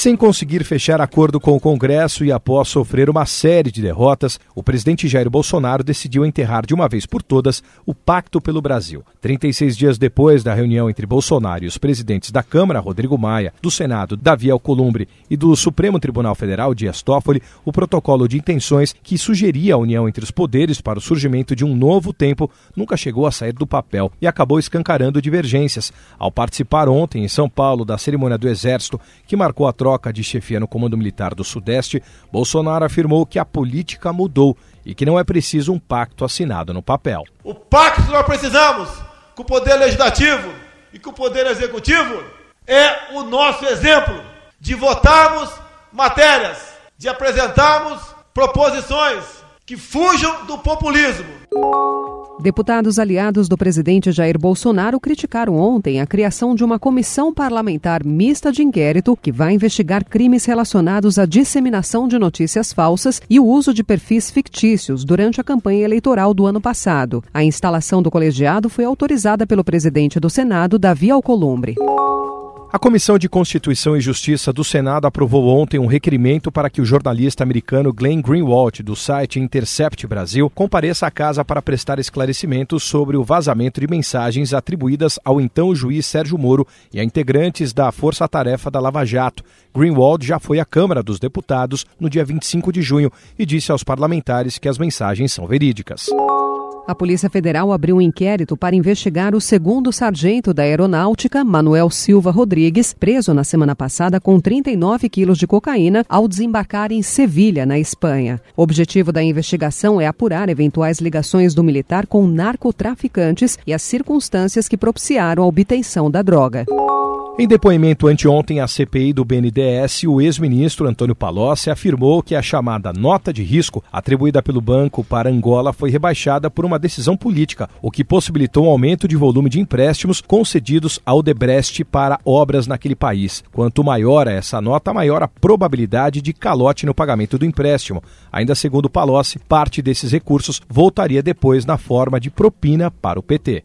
Sem conseguir fechar acordo com o Congresso e após sofrer uma série de derrotas, o presidente Jair Bolsonaro decidiu enterrar de uma vez por todas o Pacto pelo Brasil. 36 dias depois da reunião entre Bolsonaro e os presidentes da Câmara, Rodrigo Maia, do Senado, Davi Alcolumbre, e do Supremo Tribunal Federal, Dias Toffoli, o protocolo de intenções que sugeria a união entre os poderes para o surgimento de um novo tempo nunca chegou a sair do papel e acabou escancarando divergências. Ao participar ontem em São Paulo da cerimônia do Exército, que marcou a troca troca de chefia no Comando Militar do Sudeste, Bolsonaro afirmou que a política mudou e que não é preciso um pacto assinado no papel. O pacto que nós precisamos com o Poder Legislativo e com o Poder Executivo é o nosso exemplo de votarmos matérias, de apresentarmos proposições que fujam do populismo Deputados aliados do presidente Jair Bolsonaro criticaram ontem a criação de uma comissão parlamentar mista de inquérito que vai investigar crimes relacionados à disseminação de notícias falsas e o uso de perfis fictícios durante a campanha eleitoral do ano passado. A instalação do colegiado foi autorizada pelo presidente do Senado, Davi Alcolumbre. A Comissão de Constituição e Justiça do Senado aprovou ontem um requerimento para que o jornalista americano Glenn Greenwald, do site Intercept Brasil, compareça à casa para prestar esclarecimentos sobre o vazamento de mensagens atribuídas ao então juiz Sérgio Moro e a integrantes da Força Tarefa da Lava Jato. Greenwald já foi à Câmara dos Deputados no dia 25 de junho e disse aos parlamentares que as mensagens são verídicas. A Polícia Federal abriu um inquérito para investigar o segundo sargento da Aeronáutica, Manuel Silva Rodrigues, preso na semana passada com 39 quilos de cocaína ao desembarcar em Sevilha, na Espanha. O objetivo da investigação é apurar eventuais ligações do militar com narcotraficantes e as circunstâncias que propiciaram a obtenção da droga. Em depoimento anteontem à CPI do BNDES, o ex-ministro Antônio Palocci afirmou que a chamada nota de risco atribuída pelo banco para Angola foi rebaixada por uma decisão política, o que possibilitou um aumento de volume de empréstimos concedidos ao Debrecht para obras naquele país. Quanto maior é essa nota, maior a probabilidade de calote no pagamento do empréstimo. Ainda segundo Palocci, parte desses recursos voltaria depois na forma de propina para o PT.